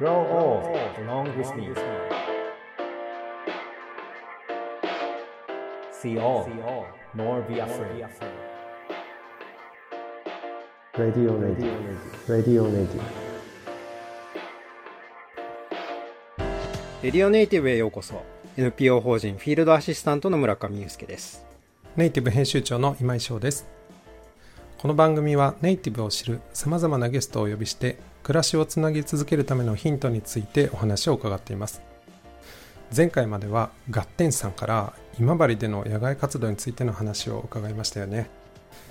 Grow old along with me. See all, nor be afraid. Radio Radio Radio Radio レディオネイティブへようこそ。NPO 法人フィールドアシスタントの村上祐介です。ネイティブ編集長の今井翔です。この番組はネイティブを知るさまざまなゲストをお呼びして暮らしをつなぎ続けるためのヒントについてお話を伺っています。前回まではガッテンさんから今治での野外活動についての話を伺いましたよね。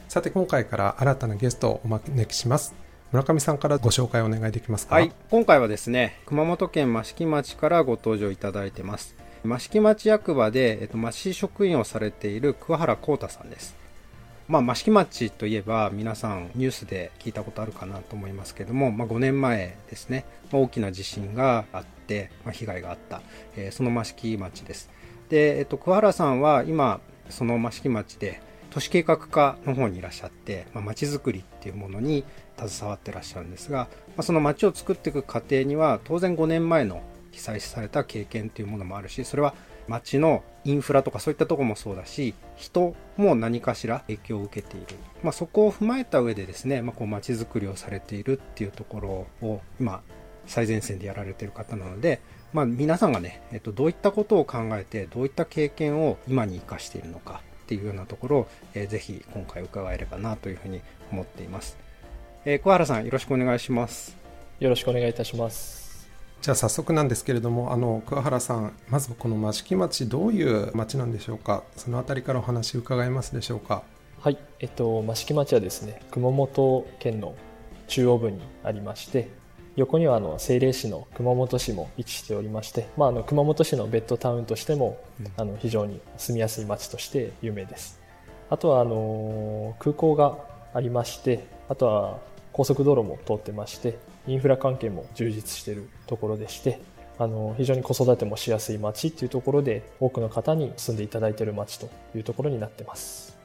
さて今回から新たなゲストをお招きします。村上さんからご紹介お願いできますか？はい。今回はですね熊本県益城町からご登場いただいてます。益城町役場で、えっと、町職員をされている桑原幸太さんです。まあ、益城町といえば皆さんニュースで聞いたことあるかなと思いますけども、まあ、5年前ですね、ま、大きな地震があって、まあ、被害があった、えーその益城町です。で、えっと、桑原さんは今その益城町で都市計画課の方にいらっしゃって、まあ、町づくりっていうものに携わってらっしゃるんですが、まあ、その町を作っていく過程には当然5年前の被災された経験というものもあるしそれは町のインフラとかそういったところもそうだし人も何かしら影響を受けている、まあ、そこを踏まえた上でですね、まあ、こう町づくりをされているっていうところを今最前線でやられている方なので、まあ、皆さんがね、えっと、どういったことを考えてどういった経験を今に生かしているのかっていうようなところを、えーぜひ今回伺えればなというふうに思っています、えー小原さんよろしくお願いします。よろしくお願いいたします。じゃあ早速なんですけれどもあの桑原さんまずこの益城町どういう町なんでしょうか？そのあたりからお話伺えますでしょうか？はい、えっと、益城町はですね、熊本県の中央部にありまして、横にはあの政令市の熊本市も位置しておりまして、まあ、あの熊本市のベッドタウンとしても、あの非常に住みやすい町として有名です。あとはあの空港がありまして、あとは高速道路も通ってまして、インフラ関係も充実してるところでして、あの非常に子育てもしやすい町っていうところで多くの方に住んでいただいている町というところになってます。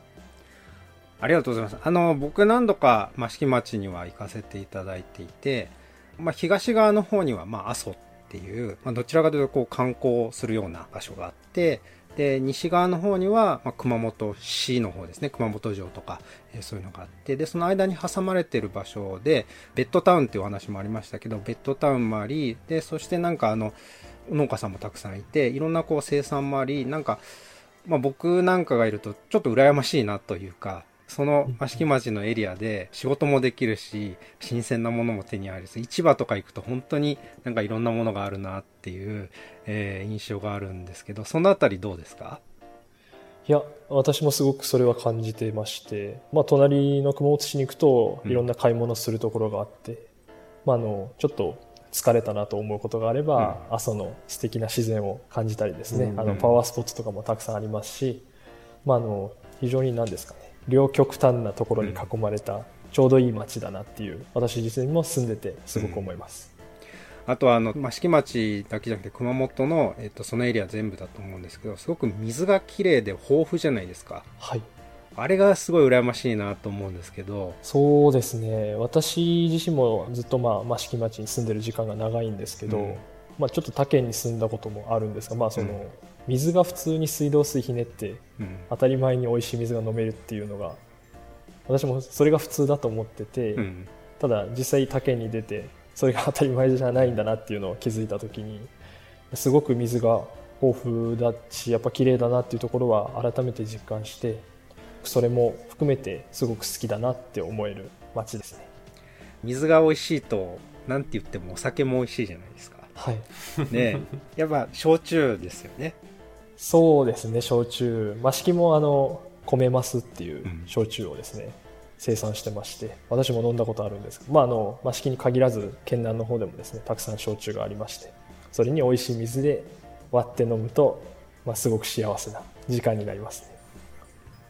ありがとうございます。あの、僕何度か益城町には行かせていただいていて、まあ、東側の方には、まあ、阿蘇っていう、まあ、どちらかというと、こう、観光するような場所があって、で、西側の方には、まあ、熊本市の方ですね、熊本城とか、えーそういうのがあって、で、その間に挟まれてる場所で、ベッドタウンっていうお話もありましたけど、ベッドタウンもあり、で、そしてなんかあの、農家さんもたくさんいて、いろんなこう生産もあり、なんか、まあ、僕なんかがいるとちょっと羨ましいなというか、その益城町のエリアで仕事もできるし、新鮮なものも手に入るし、市場とか行くと本当になんかいろんなものがあるなっていう、えー印象があるんですけど、そのあたりどうですか？いや、私もすごくそれは感じてまして、まあ、隣の熊本市に行くとうん。いろんな買い物するところがあって、まあ、あの、ちょっと疲れたなと思うことがあれば、阿蘇の素敵な自然を感じたりですね、うんあの、パワースポットとかもたくさんありますし、まあ、あの、非常に何ですかね、両極端なところに囲まれた、ちょうどいい街だなっていう、私自身も住んでてすごく思います。あとはあの、益城町だけじゃなくて熊本の、えっと、そのエリア全部だと思うんですけど、すごく水が綺麗で豊富じゃないですか。はい。あれがすごい羨ましいなと思うんですけど、そうですね私自身もずっとまあ益城町に住んでる時間が長いんですけど、うんまあ、ちょっと他県に住んだこともあるんですが、まあ、そのうん水が普通に水道水ひねってうん。当たり前に美味しい水が飲めるっていうのが私もそれが普通だと思ってて、うん。ただ実際他県に出てそれが当たり前じゃないんだなっていうのを気づいた時にすごく水が豊富だしやっぱ綺麗だなっていうところは改めて実感してそれも含めてすごく好きだなって思える街ですね水が美味しいと、なんて言ってもお酒も美味しいじゃないですか。はいねえやっぱ焼酎ですよね。そうですね焼酎。益城もあの米ますっていううん。焼酎をですね、生産してまして私も飲んだことあるんですけど、まあ、あの益城に限らず県南の方でもですねたくさん焼酎がありましてそれに美味しい水で割って飲むと、まあ、すごく幸せな時間になりますね。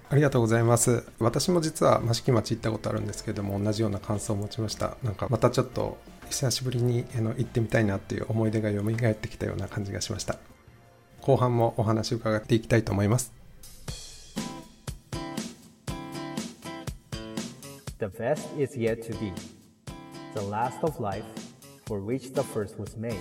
ありがとうございます。私も実は益城町行ったことあるんですけども同じような感想を持ちました。なんかまたちょっと久しぶりにあの行ってみたいなっていう思い出が蘇ってきたような感じがしました後半もお話を伺っていきたいと思います The best is yet to be. The last of life for which the first was made.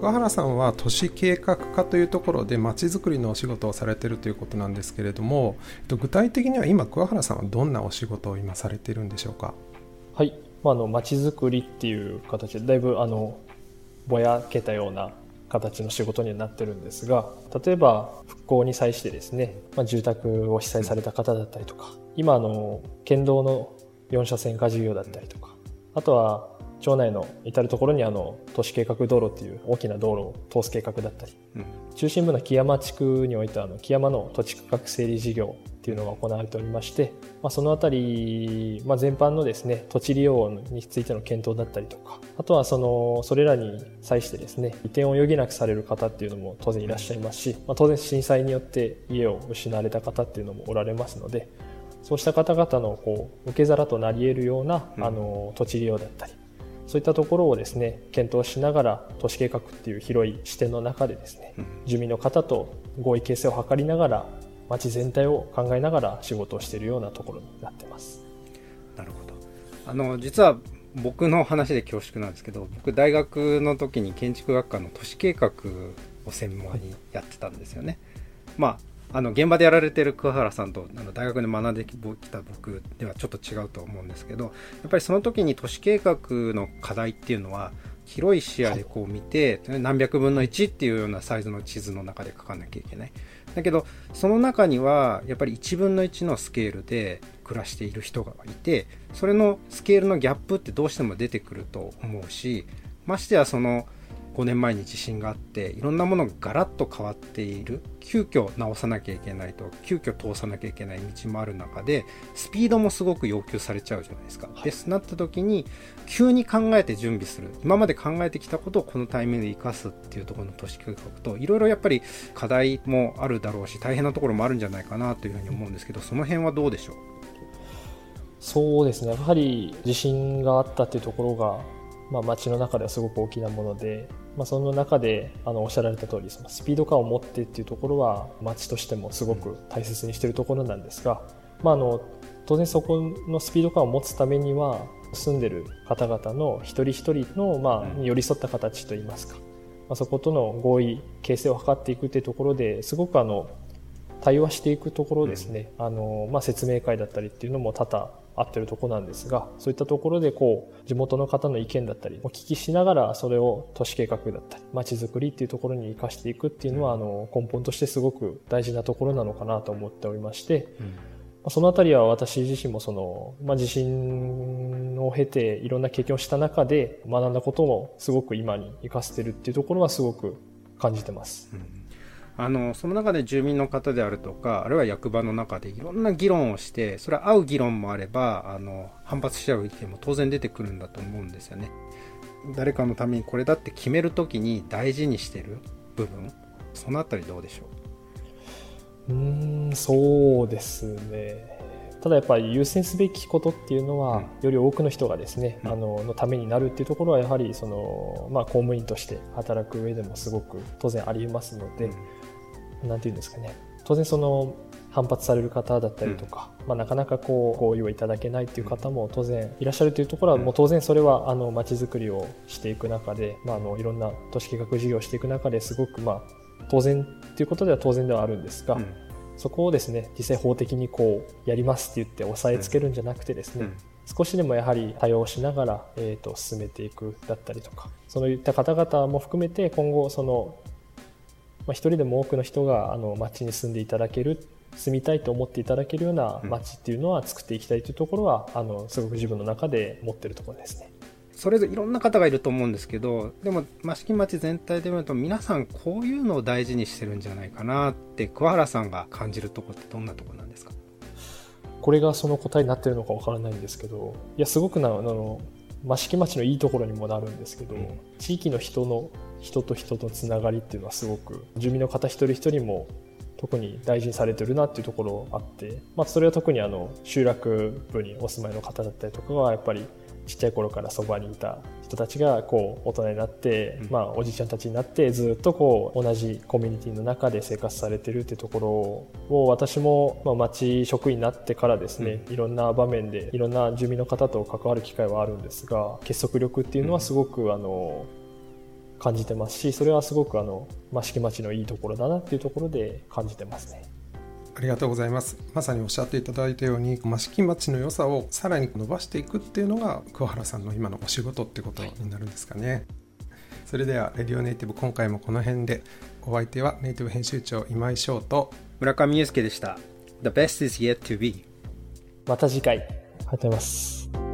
桑原さんは都市計画課というところでまちづくりのお仕事をされているということなんですけれども具体的には今桑原さんはどんなお仕事を今されているんでしょうか？はい、まあ、あの街づくりっていう形でだいぶあのぼやけたような形の仕事にはなってるんですが例えば復興に際してですね、まあ、住宅を被災された方だったりとか今あの県道の4車線化事業だったりとかあとは町内の至る所にあの都市計画道路っていう大きな道路を通す計画だったり、うん。中心部の木山地区においてはあの木山の土地区画整理事業っていうのが行われておりまして、まあ、そのあたり、まあ、全般のですね土地利用についての検討だったりとかあとはそのそれらに際してですね移転を余儀なくされる方っていうのも当然いらっしゃいますし、まあ、当然震災によって家を失われた方っていうのもおられますのでそうした方々のこう受け皿となり得るような、うん。あの土地利用だったりそういったところをですね検討しながら都市計画っていう広い視点の中でですねうん。住民の方と合意形成を図りながら町全体を考えながら仕事をしているようなところになってます。なるほど。あの実は僕の話で恐縮なんですけど僕大学の時に建築学科の都市計画を専門にやってたんですよね、まああの現場でやられてる桑原さんとあの大学で学んできた僕ではちょっと違うと思うんですけどやっぱりその時に都市計画の課題っていうのは広い視野でこう見て、何百分の1っていうようなサイズの地図の中で書かなきゃいけない。だけどその中にはやっぱり1分の1のスケールで暮らしている人がいてそれのスケールのギャップってどうしても出てくると思うしましてやその5年前に地震があっていろんなものがガラッと変わっている。急遽直さなきゃいけないと急遽通さなきゃいけない道もある中でスピードもすごく要求されちゃうじゃないですか。でそうなった時に急に考えて準備する。今まで考えてきたことをこのタイミングで生かすっていうところの都市計画といろいろやっぱり課題もあるだろうし大変なところもあるんじゃないかなというふうに思うんですけどその辺はどうでしょう？そうですね。やはり地震があったっていうところが、まあ、街の中ではすごく大きなもので、まあ、その中であのおっしゃられた通りそのスピード感を持ってっていうところは街としてもすごく大切にしているところなんですが、まあ、あの当然そこのスピード感を持つためには住んでる方々の一人一人の、まあ、うん。寄り添った形といいますか、まあ、そことの合意形成を図っていくっていうところですごくあの対話していくところですね、あのまあ、説明会だったりっていうのも多々あってるところなんですがそういったところでこう地元の方の意見だったりお聞きしながらそれを都市計画だったり街づくりっていうところに生かしていくっていうのはあの根本としてすごく大事なところなのかなと思っておりまして、まあそのあたりは私自身もその、まあ、地震を経ていろんな経験をした中で学んだこともすごく今に生かせてるっていうところはすごく感じてます。あのその中で住民の方であるとかあるいは役場の中でいろんな議論をしてそれは合う議論もあればあの反発しちゃう意見も当然出てくるんだと思うんですよね。誰かのためにこれだって決めるときに大事にしてる部分そのあたりどうでしょう？ーんそうですね。ただやっぱり優先すべきことっていうのは、うん。より多くの人がですね、うん。あののためになるっていうところはやはりその、まあ、公務員として働く上でもすごく当然ありますのう、で、なんていうんですかね。当然その反発される方だったりとか、まあ、なかなかこう合意をいただけないっていう方も当然いらっしゃるというところはうん。もう当然それはあの街づくりをしていく中で、まあ、あのいろんな都市計画事業をしていく中ですごくまあ当然ということでは当然ではあるんですが、うん。そこをですね実際法的にこうやりますって言って押さえつけるんじゃなくてですね、うん。少しでもやはり対応しながら、えー、と進めていくだったりとかそういった方々も含めて今後その、まあ、一人でも多くの人があの町に住んでいただける住みたいと思っていただけるようなうん。町っていうのは作っていきたいというところは、あのすごく自分の中で持ってるところですね。それぞれいろんな方がいると思うんですけどでも益城町全体で見ると皆さんこういうのを大事にしてるんじゃないかなって桑原さんが感じるところってどんなところなんですか？これがその答えになってるのかわからないんですけどいやすごくなあの益城町のいいところにもなるんですけど、うん。地域の人の人と人とつながりっていうのはすごく住民の方一人一人も特に大事にされてるなっていうところあって、まあ、それは特にあの集落部にお住まいの方だったりとかはやっぱりちっちゃい頃からそばにいた人たちがこう大人になって、うん。まあ、おじいちゃんたちになってずっとこう同じコミュニティの中で生活されてるっていうところを私も、まあ、町職員になってからですね、いろんな場面でいろんな住民の方と関わる機会はあるんですが結束力っていうのはすごく、あの感じてますしそれはすごくあの益城町のいいところだなっていうところで感じてますね。ありがとうございますまさにおっしゃっていただいたように益城町の良さをさらに伸ばしていくっていうのが桑原さんの今のお仕事ってことになるんですかね、それでは「レディオネイティブ」今回もこの辺でお相手はネイティブ編集長今井翔と村上祐介でした。The best is yet to be. また次回ありがとうございます。